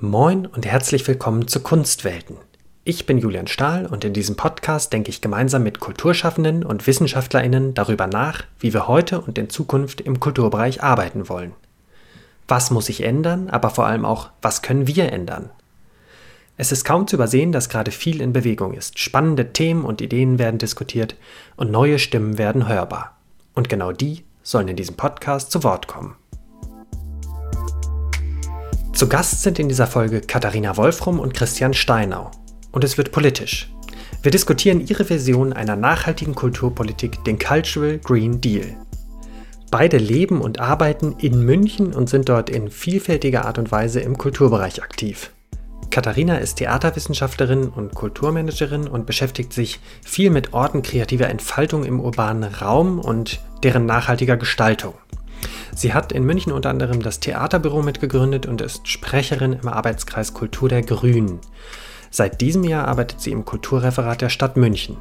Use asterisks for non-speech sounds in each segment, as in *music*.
Moin und herzlich willkommen zu Kunstwelten. Ich bin Julian Stahl und in diesem Podcast denke ich gemeinsam mit Kulturschaffenden und Wissenschaftlerinnen darüber nach, wie wir heute und in Zukunft im Kulturbereich arbeiten wollen. Was muss sich ändern, aber vor allem auch, was können wir ändern? Es ist kaum zu übersehen, dass gerade viel in Bewegung ist. Spannende Themen und Ideen werden diskutiert und neue Stimmen werden hörbar. Und genau die sollen in diesem Podcast zu Wort kommen. Zu Gast sind in dieser Folge Katharina Wolfrum und Christian Steinau. Und es wird politisch. Wir diskutieren ihre Vision einer nachhaltigen Kulturpolitik, den Cultural Green Deal. Beide leben und arbeiten in München und sind dort in vielfältiger Art und Weise im Kulturbereich aktiv. Katharina ist Theaterwissenschaftlerin und Kulturmanagerin und beschäftigt sich viel mit Orten kreativer Entfaltung im urbanen Raum und deren nachhaltiger Gestaltung. Sie hat in München unter anderem das Theaterbüro mitgegründet und ist Sprecherin im Arbeitskreis Kultur der Grünen. Seit diesem Jahr arbeitet sie im Kulturreferat der Stadt München.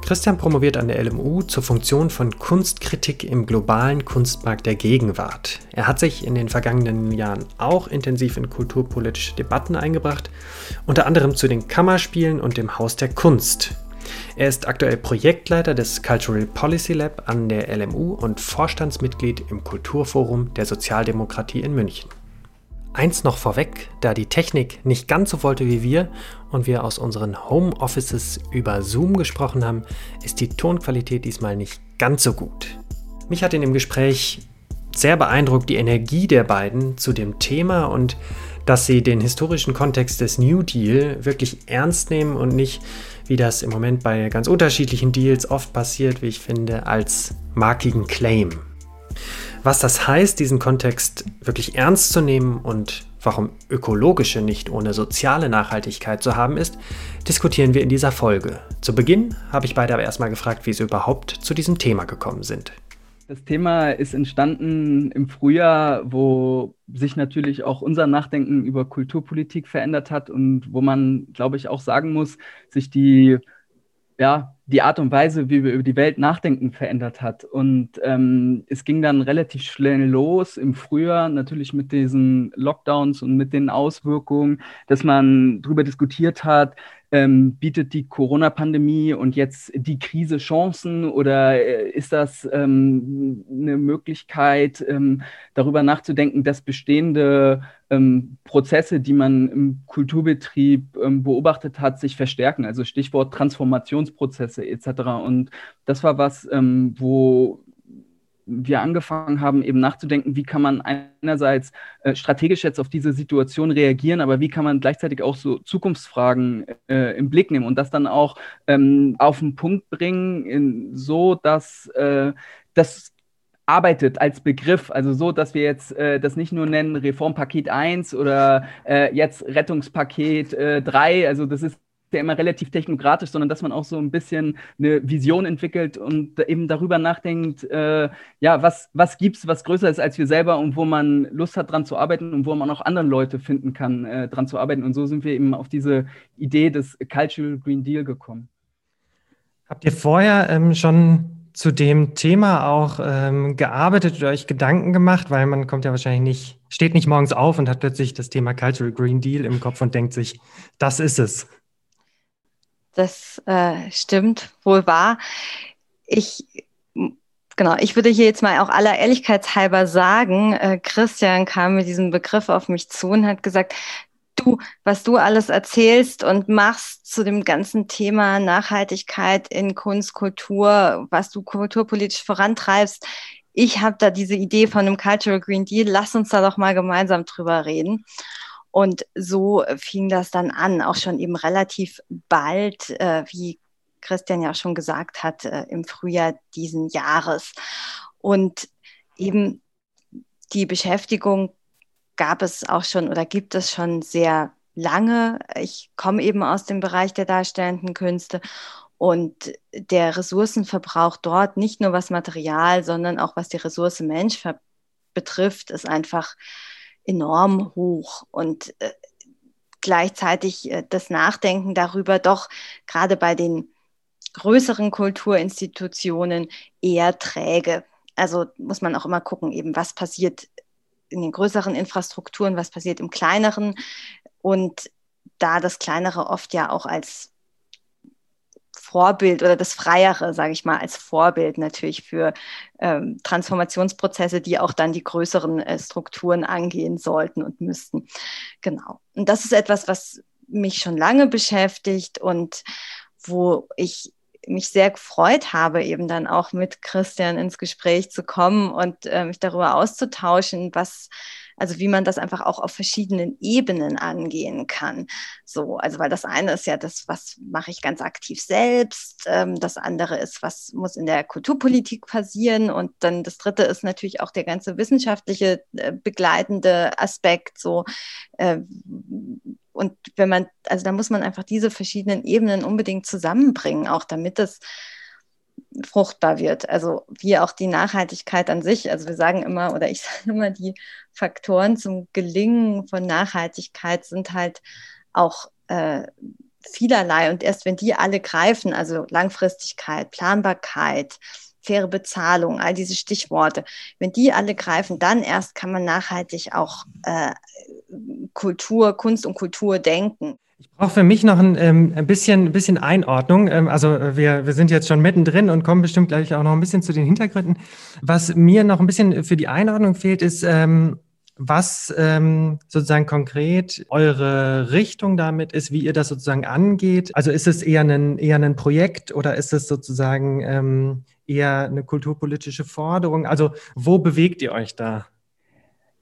Christian promoviert an der LMU zur Funktion von Kunstkritik im globalen Kunstmarkt der Gegenwart. Er hat sich in den vergangenen Jahren auch intensiv in kulturpolitische Debatten eingebracht, unter anderem zu den Kammerspielen und dem Haus der Kunst, er ist aktuell Projektleiter des Cultural Policy Lab an der LMU und Vorstandsmitglied im Kulturforum der Sozialdemokratie in München. Eins noch vorweg, da die Technik nicht ganz so wollte wie wir und wir aus unseren Homeoffices über Zoom gesprochen haben, ist die Tonqualität diesmal nicht ganz so gut. Mich hat in dem Gespräch sehr beeindruckt die Energie der beiden zu dem Thema und dass sie den historischen Kontext des New Deal wirklich ernst nehmen und nicht wie das im Moment bei ganz unterschiedlichen Deals oft passiert, wie ich finde, als markigen Claim. Was das heißt, diesen Kontext wirklich ernst zu nehmen und warum ökologische nicht ohne soziale Nachhaltigkeit zu haben ist, diskutieren wir in dieser Folge. Zu Beginn habe ich beide aber erstmal gefragt, wie sie überhaupt zu diesem Thema gekommen sind. Das Thema ist entstanden im Frühjahr, wo sich natürlich auch unser Nachdenken über Kulturpolitik verändert hat und wo man, glaube ich, auch sagen muss, sich die, ja, die Art und Weise, wie wir über die Welt nachdenken, verändert hat. Und ähm, es ging dann relativ schnell los im Frühjahr, natürlich mit diesen Lockdowns und mit den Auswirkungen, dass man darüber diskutiert hat, ähm, bietet die Corona-Pandemie und jetzt die Krise Chancen oder äh, ist das ähm, eine Möglichkeit, ähm, darüber nachzudenken, dass bestehende ähm, Prozesse, die man im Kulturbetrieb ähm, beobachtet hat, sich verstärken? Also Stichwort Transformationsprozesse etc. Und das war was, ähm, wo wir angefangen haben, eben nachzudenken, wie kann man einerseits äh, strategisch jetzt auf diese Situation reagieren, aber wie kann man gleichzeitig auch so Zukunftsfragen äh, im Blick nehmen und das dann auch ähm, auf den Punkt bringen, in, so dass äh, das arbeitet als Begriff, also so, dass wir jetzt äh, das nicht nur nennen Reformpaket 1 oder äh, jetzt Rettungspaket äh, 3, also das ist ja immer relativ technokratisch, sondern dass man auch so ein bisschen eine Vision entwickelt und eben darüber nachdenkt, äh, ja, was, was gibt es, was größer ist als wir selber und wo man Lust hat, dran zu arbeiten und wo man auch andere Leute finden kann, äh, dran zu arbeiten. Und so sind wir eben auf diese Idee des Cultural Green Deal gekommen. Habt ihr vorher ähm, schon zu dem Thema auch ähm, gearbeitet oder euch Gedanken gemacht? Weil man kommt ja wahrscheinlich nicht, steht nicht morgens auf und hat plötzlich das Thema Cultural Green Deal im Kopf und denkt sich, das ist es. Das äh, stimmt wohl wahr. Ich Genau, ich würde hier jetzt mal auch aller Ehrlichkeitshalber sagen, äh, Christian kam mit diesem Begriff auf mich zu und hat gesagt, du, was du alles erzählst und machst zu dem ganzen Thema Nachhaltigkeit in Kunst, Kultur, was du kulturpolitisch vorantreibst, ich habe da diese Idee von einem Cultural Green Deal, lass uns da doch mal gemeinsam drüber reden. Und so fing das dann an, auch schon eben relativ bald, äh, wie Christian ja auch schon gesagt hat, äh, im Frühjahr diesen Jahres. Und eben die Beschäftigung gab es auch schon oder gibt es schon sehr lange. Ich komme eben aus dem Bereich der darstellenden Künste und der Ressourcenverbrauch dort, nicht nur was Material, sondern auch was die Ressource Mensch betrifft, ist einfach enorm hoch und äh, gleichzeitig äh, das Nachdenken darüber doch gerade bei den größeren Kulturinstitutionen eher träge. Also muss man auch immer gucken, eben was passiert in den größeren Infrastrukturen, was passiert im kleineren. Und da das kleinere oft ja auch als Vorbild oder das Freiere, sage ich mal, als Vorbild natürlich für ähm, Transformationsprozesse, die auch dann die größeren äh, Strukturen angehen sollten und müssten. Genau. Und das ist etwas, was mich schon lange beschäftigt und wo ich mich sehr gefreut habe, eben dann auch mit Christian ins Gespräch zu kommen und äh, mich darüber auszutauschen, was also wie man das einfach auch auf verschiedenen Ebenen angehen kann. So, also weil das eine ist ja das, was mache ich ganz aktiv selbst. Ähm, das andere ist, was muss in der Kulturpolitik passieren. Und dann das dritte ist natürlich auch der ganze wissenschaftliche äh, begleitende Aspekt. So, äh, und wenn man, also da muss man einfach diese verschiedenen Ebenen unbedingt zusammenbringen, auch damit das fruchtbar wird. Also wie auch die Nachhaltigkeit an sich. Also wir sagen immer, oder ich *laughs* sage immer, die Faktoren zum Gelingen von Nachhaltigkeit sind halt auch äh, vielerlei. Und erst wenn die alle greifen, also Langfristigkeit, Planbarkeit, faire Bezahlung, all diese Stichworte, wenn die alle greifen, dann erst kann man nachhaltig auch äh, Kultur, Kunst und Kultur denken. Ich brauche für mich noch ein, ähm, ein, bisschen, bisschen Einordnung. Ähm, also äh, wir, wir sind jetzt schon mittendrin und kommen bestimmt gleich auch noch ein bisschen zu den Hintergründen. Was mir noch ein bisschen für die Einordnung fehlt, ist, ähm, was ähm, sozusagen konkret eure Richtung damit ist, wie ihr das sozusagen angeht. Also ist es eher ein, eher ein Projekt oder ist es sozusagen ähm, eher eine kulturpolitische Forderung? Also wo bewegt ihr euch da?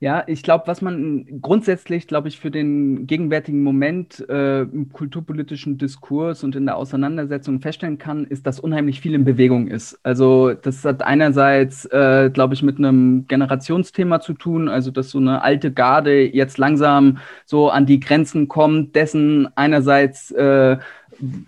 Ja, ich glaube, was man grundsätzlich, glaube ich, für den gegenwärtigen Moment äh, im kulturpolitischen Diskurs und in der Auseinandersetzung feststellen kann, ist, dass unheimlich viel in Bewegung ist. Also das hat einerseits, äh, glaube ich, mit einem Generationsthema zu tun, also dass so eine alte Garde jetzt langsam so an die Grenzen kommt, dessen einerseits äh,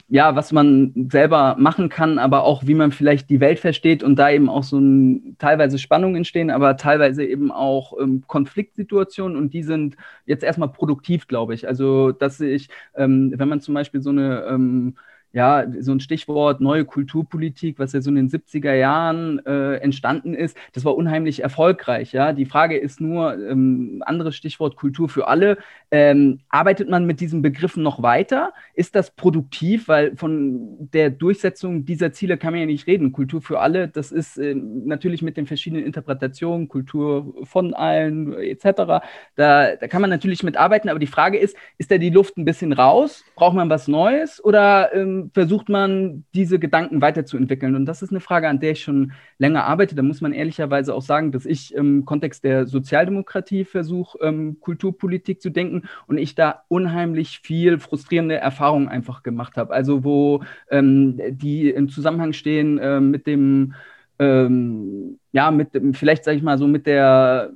ja, was man selber machen kann, aber auch wie man vielleicht die Welt versteht und da eben auch so ein, teilweise Spannungen entstehen, aber teilweise eben auch ähm, Konfliktsituationen und die sind jetzt erstmal produktiv, glaube ich. Also, dass ich, ähm, wenn man zum Beispiel so eine ähm, ja, so ein Stichwort neue Kulturpolitik, was ja so in den 70er Jahren äh, entstanden ist, das war unheimlich erfolgreich. Ja? Die Frage ist nur, ähm, anderes Stichwort Kultur für alle, ähm, arbeitet man mit diesen Begriffen noch weiter? Ist das produktiv? Weil von der Durchsetzung dieser Ziele kann man ja nicht reden. Kultur für alle, das ist äh, natürlich mit den verschiedenen Interpretationen, Kultur von allen etc. Da, da kann man natürlich mitarbeiten, aber die Frage ist, ist da die Luft ein bisschen raus? Braucht man was Neues? Oder ähm, versucht man, diese Gedanken weiterzuentwickeln? Und das ist eine Frage, an der ich schon länger arbeite. Da muss man ehrlicherweise auch sagen, dass ich im Kontext der Sozialdemokratie versuche, ähm, Kulturpolitik zu denken und ich da unheimlich viel frustrierende Erfahrungen einfach gemacht habe. Also wo ähm, die im Zusammenhang stehen äh, mit dem ähm, ja, mit vielleicht sage ich mal so mit der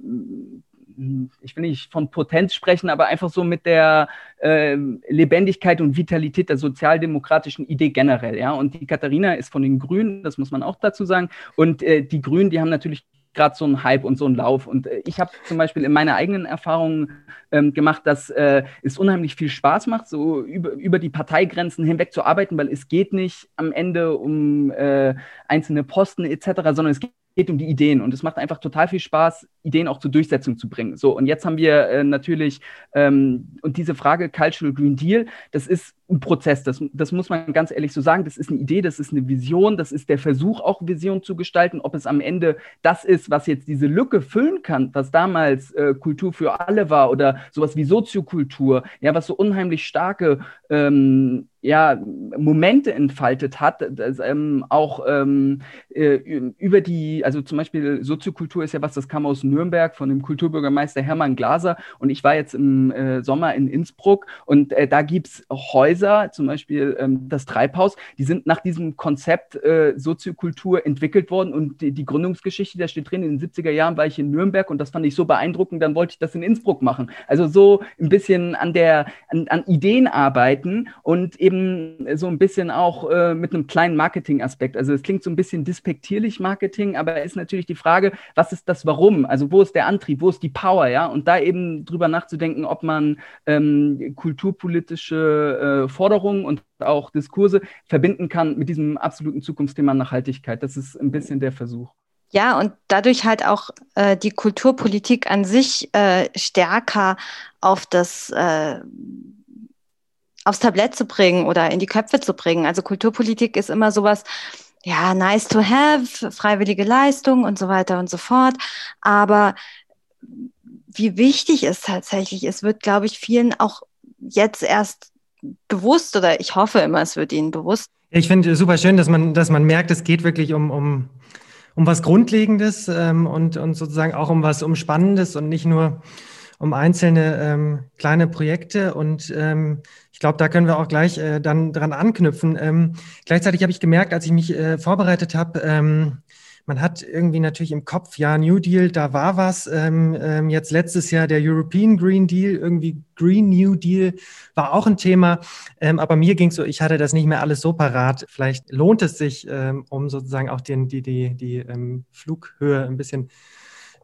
ich will nicht von Potenz sprechen, aber einfach so mit der äh, Lebendigkeit und Vitalität der sozialdemokratischen Idee generell. Ja? Und die Katharina ist von den Grünen, das muss man auch dazu sagen. Und äh, die Grünen, die haben natürlich gerade so einen Hype und so einen Lauf. Und äh, ich habe zum Beispiel in meiner eigenen Erfahrung ähm, gemacht, dass äh, es unheimlich viel Spaß macht, so über, über die Parteigrenzen hinweg zu arbeiten, weil es geht nicht am Ende um äh, einzelne Posten etc., sondern es geht geht um die Ideen und es macht einfach total viel Spaß, Ideen auch zur Durchsetzung zu bringen. So, und jetzt haben wir äh, natürlich, ähm, und diese Frage Cultural Green Deal, das ist ein Prozess, das, das muss man ganz ehrlich so sagen, das ist eine Idee, das ist eine Vision, das ist der Versuch, auch Vision zu gestalten. Ob es am Ende das ist, was jetzt diese Lücke füllen kann, was damals äh, Kultur für alle war oder sowas wie Soziokultur, ja, was so unheimlich starke ähm, ja, Momente entfaltet hat, das, ähm, auch ähm, äh, über die, also zum Beispiel Soziokultur ist ja was, das kam aus Nürnberg von dem Kulturbürgermeister Hermann Glaser. Und ich war jetzt im äh, Sommer in Innsbruck und äh, da gibt es Häuser, zum Beispiel ähm, das Treibhaus, die sind nach diesem Konzept äh, Soziokultur entwickelt worden. Und die, die, Gründungsgeschichte, da steht drin, in den 70er Jahren war ich in Nürnberg und das fand ich so beeindruckend, dann wollte ich das in Innsbruck machen. Also so ein bisschen an der, an, an Ideen arbeiten und eben eben so ein bisschen auch äh, mit einem kleinen Marketing-Aspekt. Also es klingt so ein bisschen dispektierlich Marketing, aber ist natürlich die Frage, was ist das Warum? Also wo ist der Antrieb, wo ist die Power, ja? Und da eben drüber nachzudenken, ob man ähm, kulturpolitische äh, Forderungen und auch Diskurse verbinden kann mit diesem absoluten Zukunftsthema Nachhaltigkeit. Das ist ein bisschen der Versuch. Ja, und dadurch halt auch äh, die Kulturpolitik an sich äh, stärker auf das äh, aufs Tablett zu bringen oder in die Köpfe zu bringen. Also Kulturpolitik ist immer sowas, ja, nice to have, freiwillige Leistung und so weiter und so fort. Aber wie wichtig es tatsächlich ist, wird, glaube ich, vielen auch jetzt erst bewusst oder ich hoffe immer, es wird ihnen bewusst. Ich finde super schön, dass man, dass man merkt, es geht wirklich um, um, um was Grundlegendes ähm, und, und sozusagen auch um was Umspannendes und nicht nur um einzelne ähm, kleine Projekte. Und ähm, ich glaube, da können wir auch gleich äh, dann dran anknüpfen. Ähm, gleichzeitig habe ich gemerkt, als ich mich äh, vorbereitet habe, ähm, man hat irgendwie natürlich im Kopf, ja, New Deal, da war was. Ähm, ähm, jetzt letztes Jahr der European Green Deal, irgendwie Green New Deal war auch ein Thema. Ähm, aber mir ging so, ich hatte das nicht mehr alles so parat. Vielleicht lohnt es sich, ähm, um sozusagen auch den, die, die, die ähm, Flughöhe ein bisschen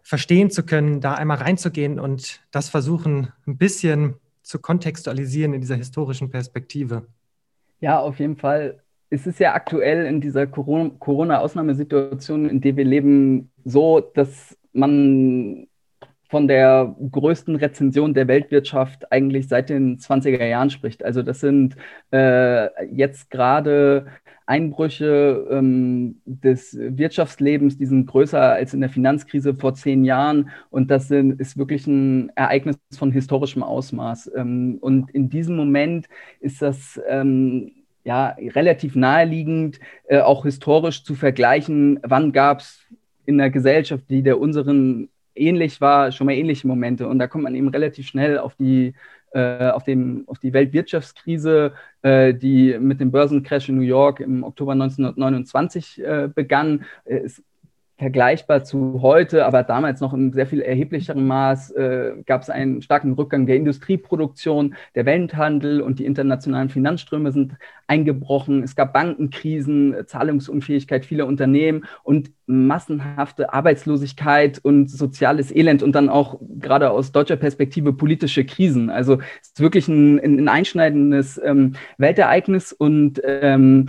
verstehen zu können, da einmal reinzugehen und das versuchen, ein bisschen zu kontextualisieren in dieser historischen Perspektive. Ja, auf jeden Fall es ist ja aktuell in dieser Corona-Ausnahmesituation, in der wir leben, so, dass man von der größten Rezension der Weltwirtschaft eigentlich seit den 20er Jahren spricht. Also das sind äh, jetzt gerade Einbrüche ähm, des Wirtschaftslebens, die sind größer als in der Finanzkrise vor zehn Jahren. Und das sind, ist wirklich ein Ereignis von historischem Ausmaß. Ähm, und in diesem Moment ist das ähm, ja, relativ naheliegend, äh, auch historisch zu vergleichen, wann gab es in der Gesellschaft, die der unseren ähnlich war, schon mal ähnliche Momente. Und da kommt man eben relativ schnell auf die, äh, auf, dem, auf die Weltwirtschaftskrise, äh, die mit dem Börsencrash in New York im Oktober 1929 äh, begann. Äh, es vergleichbar zu heute, aber damals noch in sehr viel erheblicherem Maß äh, gab es einen starken Rückgang der Industrieproduktion, der Welthandel und die internationalen Finanzströme sind eingebrochen. Es gab Bankenkrisen, Zahlungsunfähigkeit vieler Unternehmen und massenhafte Arbeitslosigkeit und soziales Elend und dann auch gerade aus deutscher Perspektive politische Krisen. Also es ist wirklich ein, ein einschneidendes ähm, Weltereignis und ähm,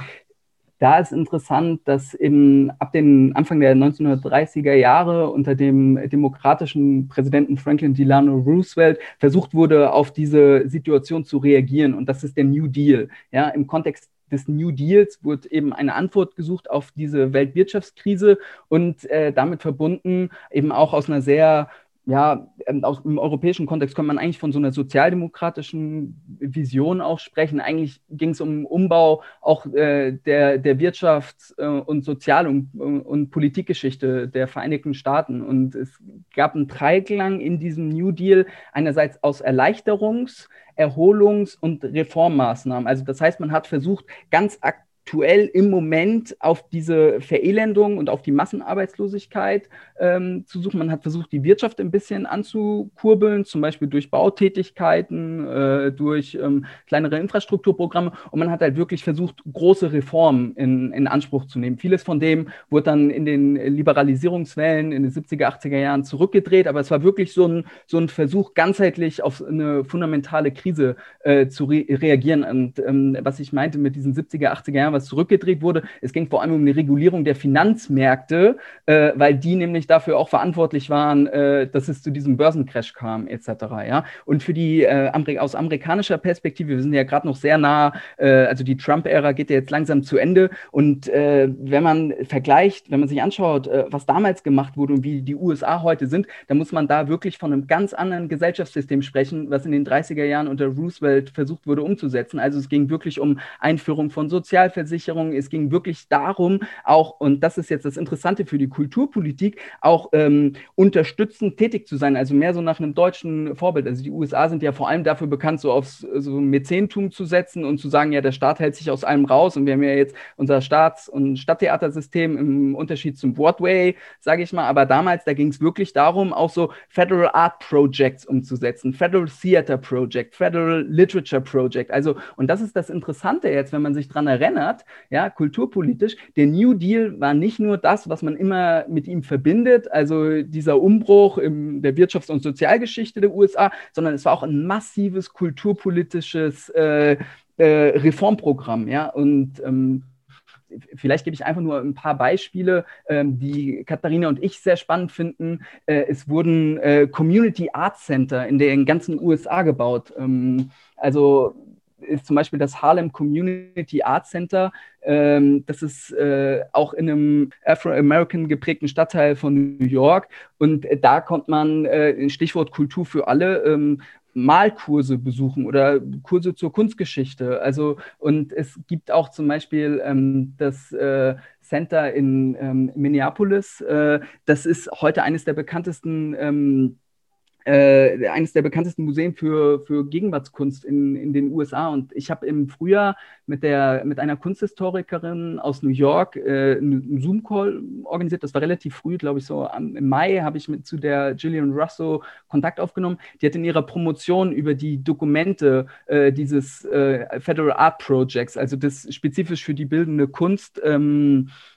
da ist interessant, dass im, ab dem Anfang der 1930er Jahre unter dem demokratischen Präsidenten Franklin Delano Roosevelt versucht wurde, auf diese Situation zu reagieren. Und das ist der New Deal. Ja, Im Kontext des New Deals wurde eben eine Antwort gesucht auf diese Weltwirtschaftskrise und äh, damit verbunden eben auch aus einer sehr ja, ähm, aus dem europäischen Kontext kann man eigentlich von so einer sozialdemokratischen Vision auch sprechen. Eigentlich ging es um Umbau auch äh, der, der Wirtschafts- äh, und Sozial- und, und Politikgeschichte der Vereinigten Staaten. Und es gab einen Dreiklang in diesem New Deal, einerseits aus Erleichterungs-, Erholungs- und Reformmaßnahmen. Also das heißt, man hat versucht, ganz aktiv aktuell im Moment auf diese Verelendung und auf die Massenarbeitslosigkeit ähm, zu suchen. Man hat versucht, die Wirtschaft ein bisschen anzukurbeln, zum Beispiel durch Bautätigkeiten, äh, durch ähm, kleinere Infrastrukturprogramme. Und man hat halt wirklich versucht, große Reformen in, in Anspruch zu nehmen. Vieles von dem wurde dann in den Liberalisierungswellen in den 70er, 80er Jahren zurückgedreht. Aber es war wirklich so ein, so ein Versuch, ganzheitlich auf eine fundamentale Krise äh, zu re reagieren. Und ähm, was ich meinte mit diesen 70er, 80er Jahren, was zurückgedreht wurde. Es ging vor allem um die Regulierung der Finanzmärkte, äh, weil die nämlich dafür auch verantwortlich waren, äh, dass es zu diesem Börsencrash kam, etc. Ja? Und für die äh, Ameri aus amerikanischer Perspektive, wir sind ja gerade noch sehr nah, äh, also die Trump-Ära geht ja jetzt langsam zu Ende. Und äh, wenn man vergleicht, wenn man sich anschaut, äh, was damals gemacht wurde und wie die USA heute sind, dann muss man da wirklich von einem ganz anderen Gesellschaftssystem sprechen, was in den 30er Jahren unter Roosevelt versucht wurde umzusetzen. Also es ging wirklich um Einführung von Sozialversicherungen, Sozialversicherung. Es ging wirklich darum, auch, und das ist jetzt das Interessante für die Kulturpolitik, auch ähm, unterstützend tätig zu sein, also mehr so nach einem deutschen Vorbild. Also die USA sind ja vor allem dafür bekannt, so aufs so Mäzentum zu setzen und zu sagen, ja, der Staat hält sich aus allem raus und wir haben ja jetzt unser Staats- und Stadttheatersystem im Unterschied zum Broadway, sage ich mal, aber damals, da ging es wirklich darum, auch so Federal Art Projects umzusetzen, Federal Theater Project, Federal Literature Project, also, und das ist das Interessante jetzt, wenn man sich daran erinnert, hat, ja, kulturpolitisch. Der New Deal war nicht nur das, was man immer mit ihm verbindet, also dieser Umbruch in der Wirtschafts- und Sozialgeschichte der USA, sondern es war auch ein massives kulturpolitisches äh, äh, Reformprogramm, ja, und ähm, vielleicht gebe ich einfach nur ein paar Beispiele, ähm, die Katharina und ich sehr spannend finden. Äh, es wurden äh, Community Art Center in den ganzen USA gebaut. Ähm, also ist zum Beispiel das Harlem Community Art Center. Ähm, das ist äh, auch in einem Afro-American geprägten Stadtteil von New York. Und äh, da kommt man, äh, Stichwort Kultur für alle, ähm, Malkurse besuchen oder Kurse zur Kunstgeschichte. Also, und es gibt auch zum Beispiel ähm, das äh, Center in ähm, Minneapolis. Äh, das ist heute eines der bekanntesten ähm, äh, eines der bekanntesten Museen für, für Gegenwartskunst in, in den USA. Und ich habe im Frühjahr mit, der, mit einer Kunsthistorikerin aus New York äh, einen Zoom-Call organisiert. Das war relativ früh, glaube ich, so am, im Mai habe ich mit zu der Gillian Russo Kontakt aufgenommen. Die hat in ihrer Promotion über die Dokumente äh, dieses äh, Federal Art Projects, also das spezifisch für die bildende Kunst, ähm, äh,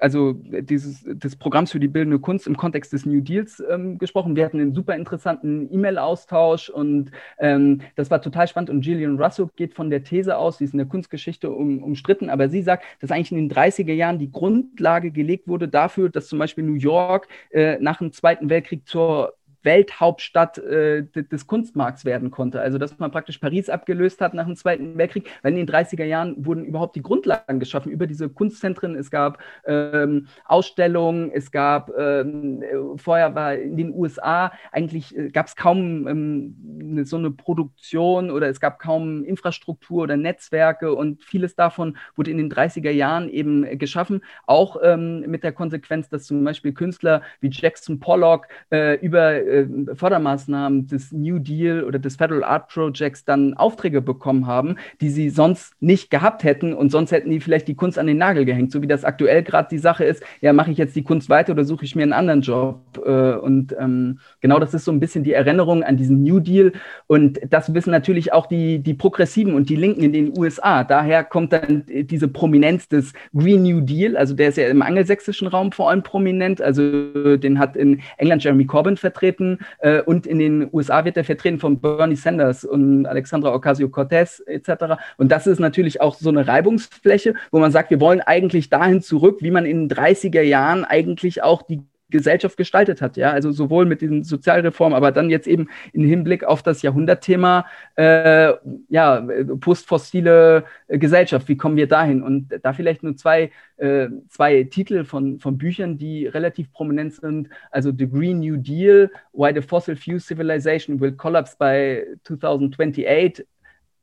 also dieses des Programms für die bildende Kunst im Kontext des New Deals ähm, gesprochen. Wir hatten einen super interessanten E-Mail-Austausch und ähm, das war total spannend. Und Gillian Russell geht von der These aus, sie ist in der Kunstgeschichte um, umstritten, aber sie sagt, dass eigentlich in den 30er Jahren die Grundlage gelegt wurde dafür, dass zum Beispiel New York äh, nach dem Zweiten Weltkrieg zur Welthauptstadt äh, des Kunstmarkts werden konnte. Also dass man praktisch Paris abgelöst hat nach dem Zweiten Weltkrieg, weil in den 30er Jahren wurden überhaupt die Grundlagen geschaffen über diese Kunstzentren. Es gab ähm, Ausstellungen, es gab ähm, vorher war in den USA eigentlich äh, gab es kaum ähm, so eine Produktion oder es gab kaum Infrastruktur oder Netzwerke und vieles davon wurde in den 30er Jahren eben geschaffen, auch ähm, mit der Konsequenz, dass zum Beispiel Künstler wie Jackson Pollock äh, über äh, Fördermaßnahmen des New Deal oder des Federal Art Projects dann Aufträge bekommen haben, die sie sonst nicht gehabt hätten und sonst hätten die vielleicht die Kunst an den Nagel gehängt, so wie das aktuell gerade die Sache ist, ja, mache ich jetzt die Kunst weiter oder suche ich mir einen anderen Job? Äh, und ähm, genau das ist so ein bisschen die Erinnerung an diesen New Deal und das wissen natürlich auch die, die Progressiven und die Linken in den USA. Daher kommt dann diese Prominenz des Green New Deal, also der ist ja im angelsächsischen Raum vor allem prominent, also den hat in England Jeremy Corbyn vertreten, vertreten äh, und in den USA wird er vertreten von Bernie Sanders und Alexandra Ocasio-Cortez etc. Und das ist natürlich auch so eine Reibungsfläche, wo man sagt, wir wollen eigentlich dahin zurück, wie man in den 30er Jahren eigentlich auch die Gesellschaft gestaltet hat. Ja, also sowohl mit diesen Sozialreformen, aber dann jetzt eben im Hinblick auf das Jahrhundertthema, äh, ja, postfossile Gesellschaft. Wie kommen wir dahin? Und da vielleicht nur zwei, äh, zwei Titel von, von Büchern, die relativ prominent sind. Also The Green New Deal, Why the Fossil Fuel Civilization Will Collapse by 2028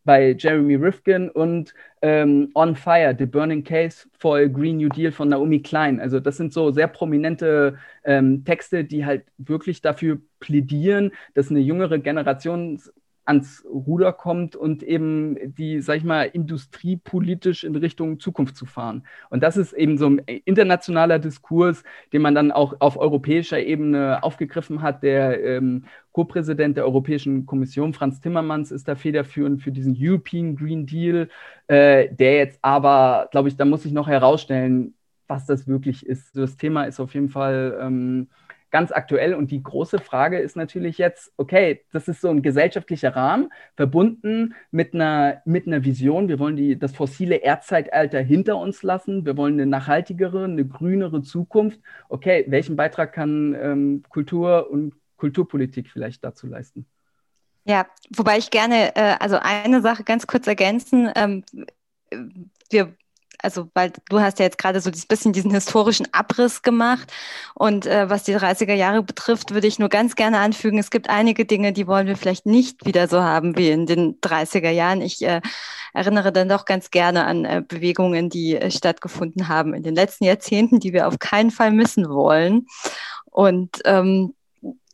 bei Jeremy Rifkin und ähm, On Fire, The Burning Case for a Green New Deal von Naomi Klein. Also das sind so sehr prominente ähm, Texte, die halt wirklich dafür plädieren, dass eine jüngere Generation ans Ruder kommt und eben die, sag ich mal, industriepolitisch in Richtung Zukunft zu fahren. Und das ist eben so ein internationaler Diskurs, den man dann auch auf europäischer Ebene aufgegriffen hat. Der ähm, Co-Präsident der Europäischen Kommission, Franz Timmermans, ist da federführend für diesen European Green Deal, äh, der jetzt aber, glaube ich, da muss ich noch herausstellen, was das wirklich ist. Das Thema ist auf jeden Fall ähm, ganz aktuell. Und die große Frage ist natürlich jetzt, okay, das ist so ein gesellschaftlicher Rahmen, verbunden mit einer, mit einer Vision. Wir wollen die, das fossile Erdzeitalter hinter uns lassen. Wir wollen eine nachhaltigere, eine grünere Zukunft. Okay, welchen Beitrag kann ähm, Kultur und Kulturpolitik vielleicht dazu leisten? Ja, wobei ich gerne, äh, also eine Sache ganz kurz ergänzen. Ähm, wir also weil du hast ja jetzt gerade so ein bisschen diesen historischen Abriss gemacht und äh, was die 30er Jahre betrifft, würde ich nur ganz gerne anfügen, es gibt einige Dinge, die wollen wir vielleicht nicht wieder so haben wie in den 30er Jahren. Ich äh, erinnere dann doch ganz gerne an äh, Bewegungen, die äh, stattgefunden haben in den letzten Jahrzehnten, die wir auf keinen Fall missen wollen. Und ähm,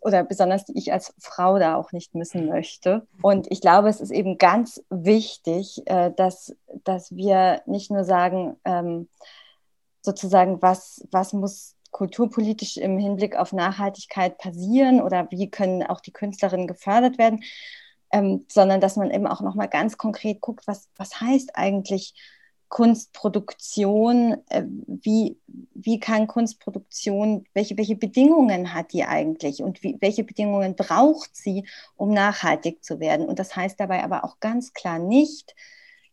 oder besonders die ich als Frau da auch nicht missen möchte. Und ich glaube, es ist eben ganz wichtig, äh, dass, dass wir nicht nur sagen, ähm, sozusagen, was, was muss kulturpolitisch im Hinblick auf Nachhaltigkeit passieren oder wie können auch die Künstlerinnen gefördert werden, ähm, sondern dass man eben auch nochmal ganz konkret guckt, was, was heißt eigentlich Kunstproduktion, äh, wie, wie kann Kunstproduktion, welche, welche Bedingungen hat die eigentlich und wie, welche Bedingungen braucht sie, um nachhaltig zu werden? Und das heißt dabei aber auch ganz klar nicht,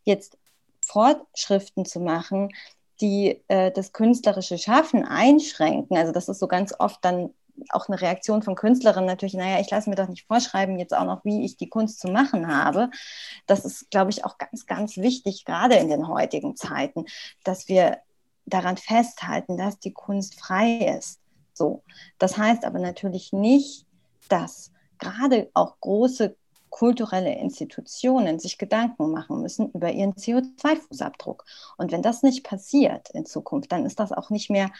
jetzt Fortschriften zu machen, die äh, das künstlerische Schaffen einschränken. Also das ist so ganz oft dann auch eine Reaktion von Künstlerinnen natürlich, naja, ich lasse mir doch nicht vorschreiben, jetzt auch noch, wie ich die Kunst zu machen habe. Das ist, glaube ich, auch ganz, ganz wichtig, gerade in den heutigen Zeiten, dass wir daran festhalten, dass die Kunst frei ist. So. Das heißt aber natürlich nicht, dass gerade auch große kulturelle Institutionen sich Gedanken machen müssen über ihren CO2-Fußabdruck. Und wenn das nicht passiert in Zukunft, dann ist das auch nicht mehr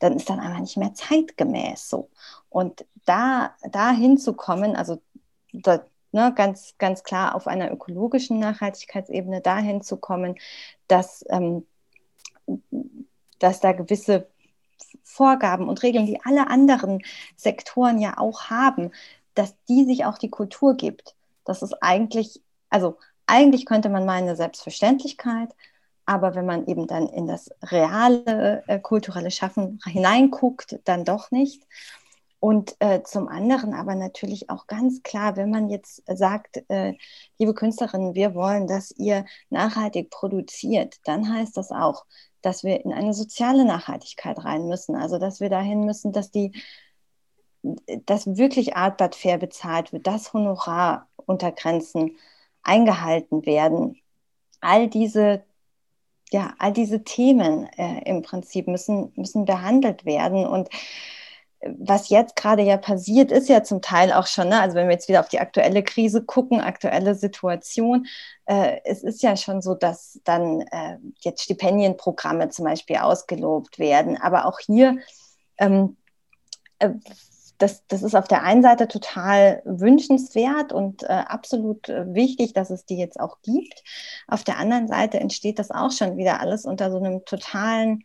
dann ist dann einfach nicht mehr zeitgemäß so. Und da, da hinzukommen, also da, ne, ganz, ganz klar auf einer ökologischen Nachhaltigkeitsebene dahin zu kommen, dass, ähm, dass da gewisse Vorgaben und Regeln, die alle anderen Sektoren ja auch haben, dass die sich auch die Kultur gibt. Das ist eigentlich, also eigentlich könnte man meinen, eine Selbstverständlichkeit, aber wenn man eben dann in das reale äh, kulturelle Schaffen hineinguckt, dann doch nicht. Und äh, zum anderen aber natürlich auch ganz klar, wenn man jetzt sagt, äh, liebe Künstlerinnen, wir wollen, dass ihr nachhaltig produziert, dann heißt das auch, dass wir in eine soziale Nachhaltigkeit rein müssen. Also dass wir dahin müssen, dass die, dass wirklich Artbad fair bezahlt wird, dass Honoraruntergrenzen eingehalten werden. All diese ja, all diese Themen äh, im Prinzip müssen, müssen behandelt werden. Und äh, was jetzt gerade ja passiert, ist ja zum Teil auch schon, ne? also wenn wir jetzt wieder auf die aktuelle Krise gucken, aktuelle Situation, äh, es ist ja schon so, dass dann äh, jetzt Stipendienprogramme zum Beispiel ausgelobt werden. Aber auch hier ähm, äh, das, das ist auf der einen Seite total wünschenswert und äh, absolut äh, wichtig, dass es die jetzt auch gibt. Auf der anderen Seite entsteht das auch schon wieder alles unter so einem totalen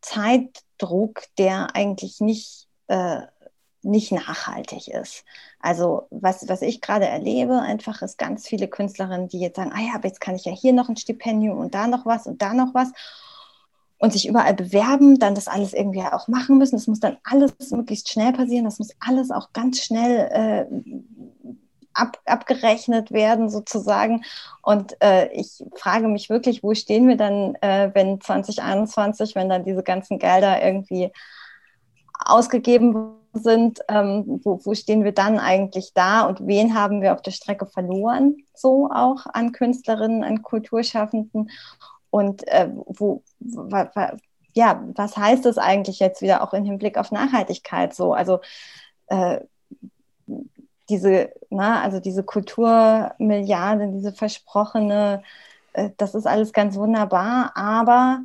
Zeitdruck, der eigentlich nicht, äh, nicht nachhaltig ist. Also was, was ich gerade erlebe, einfach ist ganz viele Künstlerinnen, die jetzt sagen, ah ja, aber jetzt kann ich ja hier noch ein Stipendium und da noch was und da noch was und sich überall bewerben, dann das alles irgendwie auch machen müssen. Das muss dann alles möglichst schnell passieren. Das muss alles auch ganz schnell äh, ab, abgerechnet werden, sozusagen. Und äh, ich frage mich wirklich, wo stehen wir dann, äh, wenn 2021, wenn dann diese ganzen Gelder irgendwie ausgegeben sind, ähm, wo, wo stehen wir dann eigentlich da und wen haben wir auf der Strecke verloren, so auch an Künstlerinnen, an Kulturschaffenden und äh, wo, wa, wa, ja, was heißt das eigentlich jetzt wieder auch im Hinblick auf Nachhaltigkeit so? Also äh, diese, na, also diese Kulturmilliarde, diese versprochene, äh, das ist alles ganz wunderbar, aber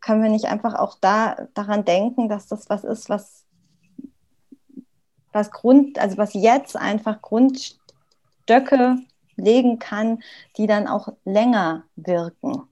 können wir nicht einfach auch da daran denken, dass das was ist, was, was Grund, also was jetzt einfach Grundstöcke legen kann, die dann auch länger wirken.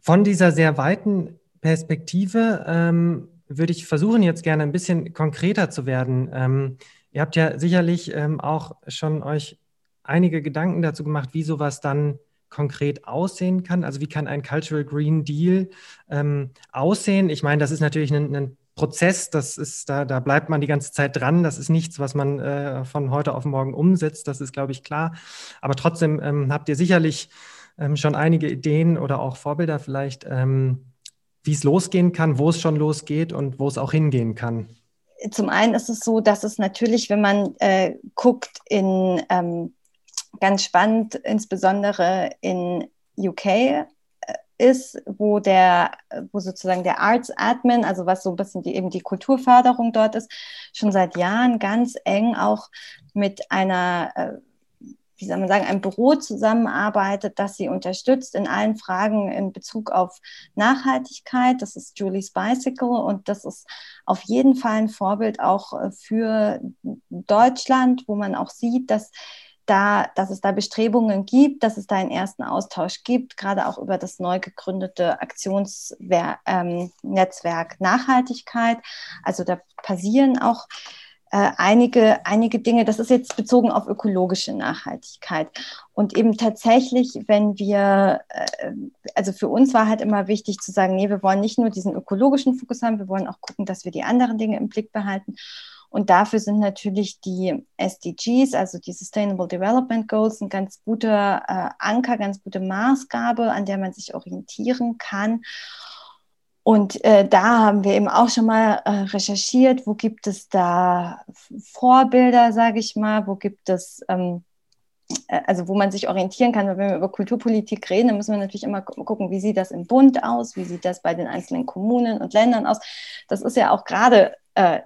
Von dieser sehr weiten Perspektive ähm, würde ich versuchen, jetzt gerne ein bisschen konkreter zu werden. Ähm, ihr habt ja sicherlich ähm, auch schon euch einige Gedanken dazu gemacht, wie sowas dann konkret aussehen kann. Also wie kann ein Cultural Green Deal ähm, aussehen? Ich meine, das ist natürlich ein, ein Prozess, das ist, da, da bleibt man die ganze Zeit dran. Das ist nichts, was man äh, von heute auf morgen umsetzt, das ist, glaube ich, klar. Aber trotzdem ähm, habt ihr sicherlich ähm, schon einige Ideen oder auch Vorbilder vielleicht, ähm, wie es losgehen kann, wo es schon losgeht und wo es auch hingehen kann. Zum einen ist es so, dass es natürlich, wenn man äh, guckt, in ähm, ganz spannend, insbesondere in UK, ist, wo der, wo sozusagen der Arts Admin, also was so ein bisschen die, eben die Kulturförderung dort ist, schon seit Jahren ganz eng auch mit einer, äh, wie soll man sagen, einem Büro zusammenarbeitet, das sie unterstützt in allen Fragen in Bezug auf Nachhaltigkeit. Das ist Julie's Bicycle und das ist auf jeden Fall ein Vorbild auch äh, für Deutschland, wo man auch sieht, dass da, dass es da Bestrebungen gibt, dass es da einen ersten Austausch gibt, gerade auch über das neu gegründete Aktionsnetzwerk ähm, Nachhaltigkeit. Also da passieren auch äh, einige, einige Dinge. Das ist jetzt bezogen auf ökologische Nachhaltigkeit. Und eben tatsächlich, wenn wir, äh, also für uns war halt immer wichtig zu sagen, nee, wir wollen nicht nur diesen ökologischen Fokus haben, wir wollen auch gucken, dass wir die anderen Dinge im Blick behalten. Und dafür sind natürlich die SDGs, also die Sustainable Development Goals, ein ganz guter äh, Anker, ganz gute Maßgabe, an der man sich orientieren kann. Und äh, da haben wir eben auch schon mal äh, recherchiert, wo gibt es da Vorbilder, sage ich mal, wo gibt es, ähm, äh, also wo man sich orientieren kann. Wenn wir über Kulturpolitik reden, dann müssen wir natürlich immer gucken, wie sieht das im Bund aus, wie sieht das bei den einzelnen Kommunen und Ländern aus. Das ist ja auch gerade äh,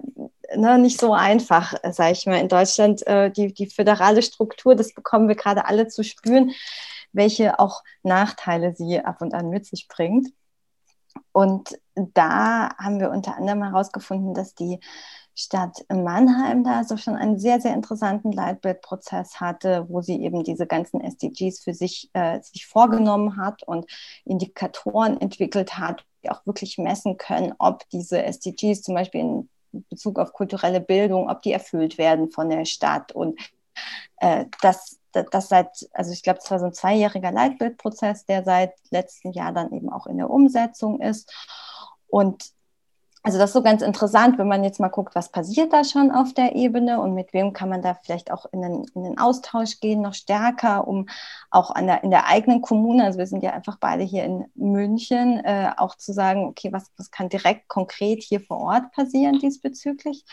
ne, nicht so einfach, sage ich mal, in Deutschland. Äh, die, die föderale Struktur, das bekommen wir gerade alle zu spüren, welche auch Nachteile sie ab und an mit sich bringt. Und da haben wir unter anderem herausgefunden, dass die Stadt Mannheim da also schon einen sehr, sehr interessanten Leitbildprozess hatte, wo sie eben diese ganzen SDGs für sich, äh, sich vorgenommen hat und Indikatoren entwickelt hat, die auch wirklich messen können, ob diese SDGs zum Beispiel in Bezug auf kulturelle Bildung, ob die erfüllt werden von der Stadt und äh, das das seit, also ich glaube, es war so ein zweijähriger Leitbildprozess, der seit letztem Jahr dann eben auch in der Umsetzung ist. Und also das ist so ganz interessant, wenn man jetzt mal guckt, was passiert da schon auf der Ebene und mit wem kann man da vielleicht auch in den, in den Austausch gehen, noch stärker, um auch der, in der eigenen Kommune, also wir sind ja einfach beide hier in München, äh, auch zu sagen, okay, was, was kann direkt konkret hier vor Ort passieren diesbezüglich.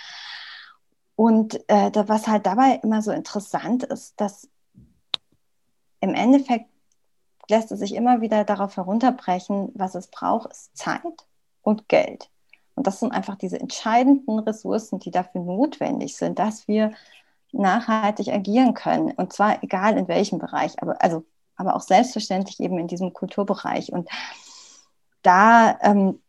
Und äh, da, was halt dabei immer so interessant ist, dass im Endeffekt lässt es sich immer wieder darauf herunterbrechen, was es braucht, ist Zeit und Geld. Und das sind einfach diese entscheidenden Ressourcen, die dafür notwendig sind, dass wir nachhaltig agieren können. Und zwar egal in welchem Bereich, aber, also, aber auch selbstverständlich eben in diesem Kulturbereich. Und da ähm,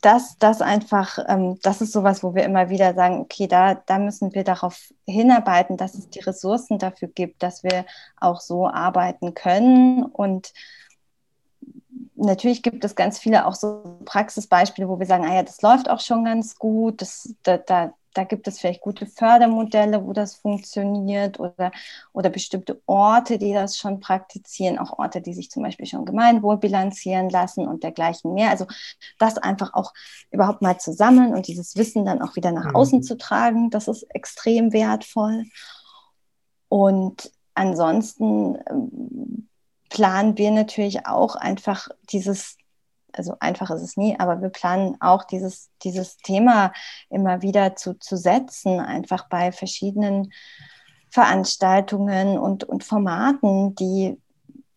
das, das einfach, ähm, das ist sowas, wo wir immer wieder sagen, okay, da, da müssen wir darauf hinarbeiten, dass es die Ressourcen dafür gibt, dass wir auch so arbeiten können. Und natürlich gibt es ganz viele auch so Praxisbeispiele, wo wir sagen, ah ja, das läuft auch schon ganz gut, das, da, da, da gibt es vielleicht gute Fördermodelle, wo das funktioniert oder, oder bestimmte Orte, die das schon praktizieren, auch Orte, die sich zum Beispiel schon Gemeinwohl bilanzieren lassen und dergleichen mehr. Also das einfach auch überhaupt mal zu sammeln und dieses Wissen dann auch wieder nach mhm. außen zu tragen, das ist extrem wertvoll. Und ansonsten ähm, planen wir natürlich auch einfach dieses also einfach ist es nie, aber wir planen auch dieses, dieses Thema immer wieder zu, zu setzen, einfach bei verschiedenen Veranstaltungen und, und Formaten, die,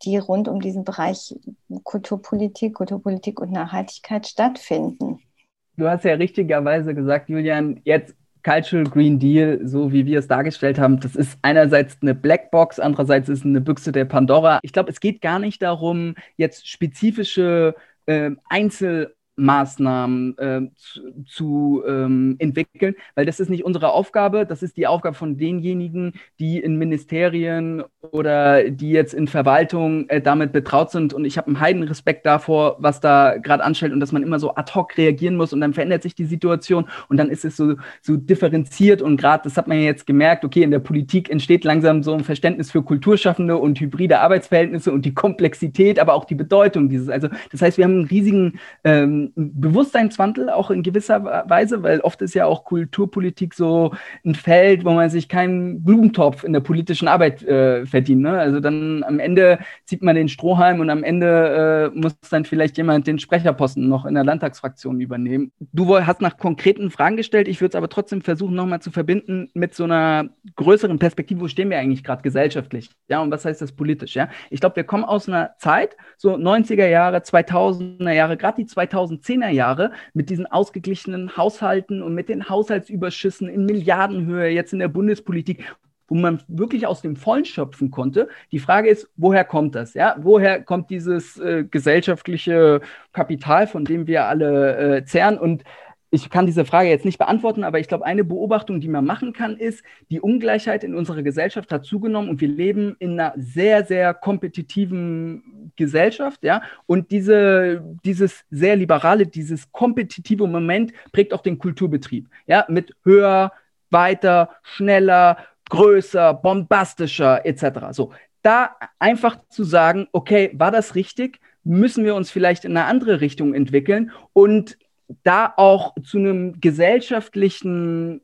die rund um diesen Bereich Kulturpolitik, Kulturpolitik und Nachhaltigkeit stattfinden. Du hast ja richtigerweise gesagt, Julian, jetzt Cultural Green Deal, so wie wir es dargestellt haben, das ist einerseits eine Blackbox, andererseits ist eine Büchse der Pandora. Ich glaube, es geht gar nicht darum, jetzt spezifische äh, Einzel- Maßnahmen äh, zu, zu ähm, entwickeln, weil das ist nicht unsere Aufgabe, das ist die Aufgabe von denjenigen, die in Ministerien oder die jetzt in Verwaltung äh, damit betraut sind. Und ich habe einen heiden Respekt davor, was da gerade anstellt und dass man immer so ad hoc reagieren muss und dann verändert sich die Situation und dann ist es so, so differenziert und gerade, das hat man ja jetzt gemerkt, okay, in der Politik entsteht langsam so ein Verständnis für Kulturschaffende und hybride Arbeitsverhältnisse und die Komplexität, aber auch die Bedeutung dieses. Also das heißt, wir haben einen riesigen ähm, Bewusstseinswandel auch in gewisser Weise, weil oft ist ja auch Kulturpolitik so ein Feld, wo man sich keinen Blumentopf in der politischen Arbeit äh, verdient. Ne? Also dann am Ende zieht man den Strohhalm und am Ende äh, muss dann vielleicht jemand den Sprecherposten noch in der Landtagsfraktion übernehmen. Du hast nach konkreten Fragen gestellt, ich würde es aber trotzdem versuchen, nochmal zu verbinden mit so einer größeren Perspektive, wo stehen wir eigentlich gerade gesellschaftlich? Ja, und was heißt das politisch? Ja, ich glaube, wir kommen aus einer Zeit, so 90er Jahre, 2000er Jahre, gerade die 2000 2010er Jahre mit diesen ausgeglichenen Haushalten und mit den Haushaltsüberschüssen in Milliardenhöhe jetzt in der Bundespolitik, wo man wirklich aus dem Vollen schöpfen konnte. Die Frage ist, woher kommt das? Ja, woher kommt dieses äh, gesellschaftliche Kapital, von dem wir alle äh, zehren? Und ich kann diese Frage jetzt nicht beantworten, aber ich glaube, eine Beobachtung, die man machen kann, ist, die Ungleichheit in unserer Gesellschaft hat zugenommen und wir leben in einer sehr, sehr kompetitiven Gesellschaft, ja. Und diese, dieses sehr liberale, dieses kompetitive Moment prägt auch den Kulturbetrieb, ja, mit höher, weiter, schneller, größer, bombastischer etc. So, da einfach zu sagen, okay, war das richtig? Müssen wir uns vielleicht in eine andere Richtung entwickeln? Und da auch zu einem gesellschaftlichen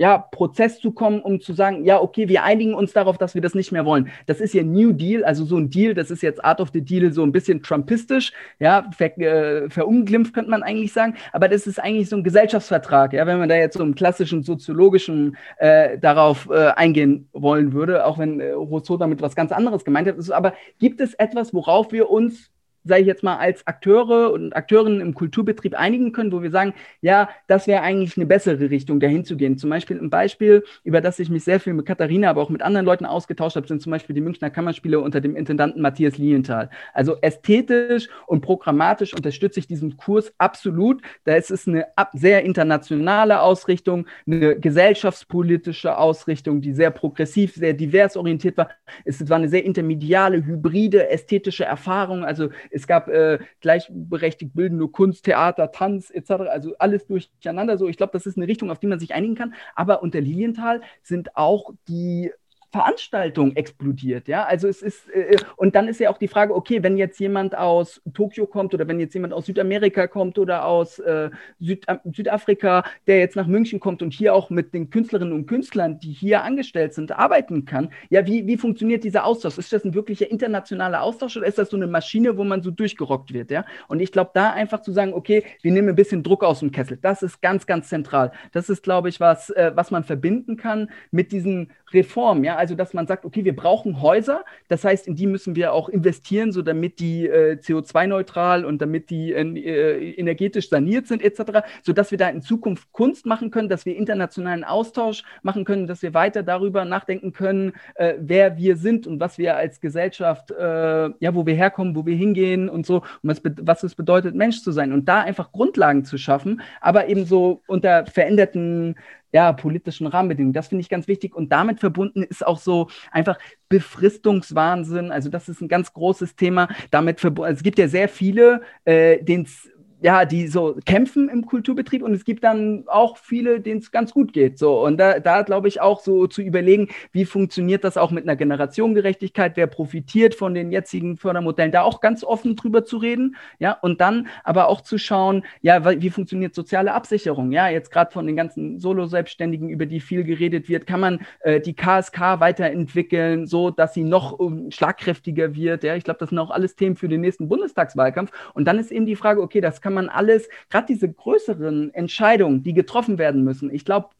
ja, Prozess zu kommen, um zu sagen, ja, okay, wir einigen uns darauf, dass wir das nicht mehr wollen. Das ist ja New Deal, also so ein Deal, das ist jetzt Art of the Deal so ein bisschen trumpistisch, ja, ver, äh, verunglimpft könnte man eigentlich sagen, aber das ist eigentlich so ein Gesellschaftsvertrag, ja, wenn man da jetzt so im klassischen soziologischen äh, darauf äh, eingehen wollen würde, auch wenn äh, Rousseau damit was ganz anderes gemeint hat. Aber gibt es etwas, worauf wir uns sage ich jetzt mal, als Akteure und Akteurinnen im Kulturbetrieb einigen können, wo wir sagen, ja, das wäre eigentlich eine bessere Richtung, dahin zu gehen. Zum Beispiel ein Beispiel, über das ich mich sehr viel mit Katharina, aber auch mit anderen Leuten ausgetauscht habe, sind zum Beispiel die Münchner Kammerspiele unter dem Intendanten Matthias Lilienthal. Also ästhetisch und programmatisch unterstütze ich diesen Kurs absolut. Da ist es eine sehr internationale Ausrichtung, eine gesellschaftspolitische Ausrichtung, die sehr progressiv, sehr divers orientiert war. Es war eine sehr intermediale, hybride, ästhetische Erfahrung. Also es gab äh, gleichberechtigt bildende Kunst, Theater, Tanz etc. Also alles durcheinander. So, ich glaube, das ist eine Richtung, auf die man sich einigen kann. Aber unter Lilienthal sind auch die Veranstaltung explodiert, ja. Also es ist, äh, und dann ist ja auch die Frage, okay, wenn jetzt jemand aus Tokio kommt oder wenn jetzt jemand aus Südamerika kommt oder aus äh, Süd Südafrika, der jetzt nach München kommt und hier auch mit den Künstlerinnen und Künstlern, die hier angestellt sind, arbeiten kann, ja, wie, wie funktioniert dieser Austausch? Ist das ein wirklicher internationaler Austausch oder ist das so eine Maschine, wo man so durchgerockt wird, ja? Und ich glaube, da einfach zu sagen, okay, wir nehmen ein bisschen Druck aus dem Kessel, das ist ganz, ganz zentral. Das ist, glaube ich, was, äh, was man verbinden kann mit diesen Reformen, ja, also dass man sagt, okay, wir brauchen Häuser, das heißt, in die müssen wir auch investieren, so damit die äh, CO2-neutral und damit die äh, energetisch saniert sind, etc., sodass wir da in Zukunft Kunst machen können, dass wir internationalen Austausch machen können, dass wir weiter darüber nachdenken können, äh, wer wir sind und was wir als Gesellschaft, äh, ja, wo wir herkommen, wo wir hingehen und so, und was, was es bedeutet, Mensch zu sein und da einfach Grundlagen zu schaffen, aber eben so unter veränderten ja, politischen Rahmenbedingungen. Das finde ich ganz wichtig. Und damit verbunden ist auch so einfach Befristungswahnsinn. Also das ist ein ganz großes Thema. Damit verbunden, es gibt ja sehr viele, äh, es ja, die so kämpfen im Kulturbetrieb und es gibt dann auch viele, denen es ganz gut geht. So. Und da, da glaube ich auch so zu überlegen, wie funktioniert das auch mit einer Generationengerechtigkeit, wer profitiert von den jetzigen Fördermodellen, da auch ganz offen drüber zu reden, ja, und dann aber auch zu schauen, ja, wie funktioniert soziale Absicherung, ja, jetzt gerade von den ganzen Solo-Selbstständigen, über die viel geredet wird, kann man äh, die KSK weiterentwickeln, so dass sie noch um, schlagkräftiger wird, ja, ich glaube, das sind auch alles Themen für den nächsten Bundestagswahlkampf und dann ist eben die Frage, okay, das kann kann man alles, gerade diese größeren Entscheidungen, die getroffen werden müssen, ich glaube,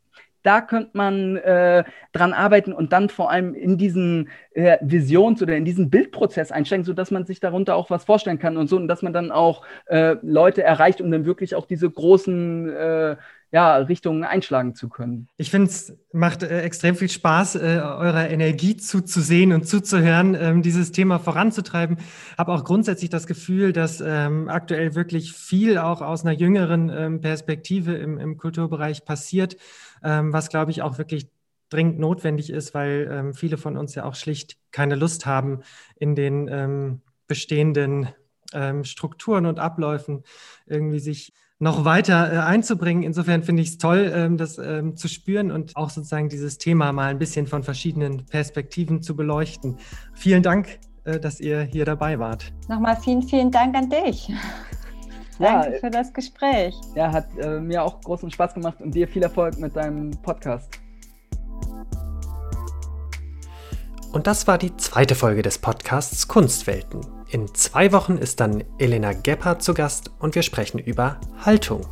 da könnte man äh, dran arbeiten und dann vor allem in diesen äh, Visions- oder in diesen Bildprozess einsteigen, sodass man sich darunter auch was vorstellen kann und so und dass man dann auch äh, Leute erreicht, um dann wirklich auch diese großen äh, ja, Richtungen einschlagen zu können. Ich finde, es macht äh, extrem viel Spaß, äh, eurer Energie zuzusehen und zuzuhören, ähm, dieses Thema voranzutreiben. Habe auch grundsätzlich das Gefühl, dass ähm, aktuell wirklich viel auch aus einer jüngeren ähm, Perspektive im, im, Kulturbereich passiert, was, glaube ich, auch wirklich dringend notwendig ist, weil ähm, viele von uns ja auch schlicht keine Lust haben, in den ähm, bestehenden Strukturen und Abläufen irgendwie sich noch weiter äh, einzubringen. Insofern finde ich es toll, ähm, das ähm, zu spüren und auch sozusagen dieses Thema mal ein bisschen von verschiedenen Perspektiven zu beleuchten. Vielen Dank, äh, dass ihr hier dabei wart. Nochmal vielen, vielen Dank an dich. Danke für das Gespräch. Ja, hat äh, mir auch großen Spaß gemacht und dir viel Erfolg mit deinem Podcast. Und das war die zweite Folge des Podcasts Kunstwelten. In zwei Wochen ist dann Elena Gebhardt zu Gast und wir sprechen über Haltung.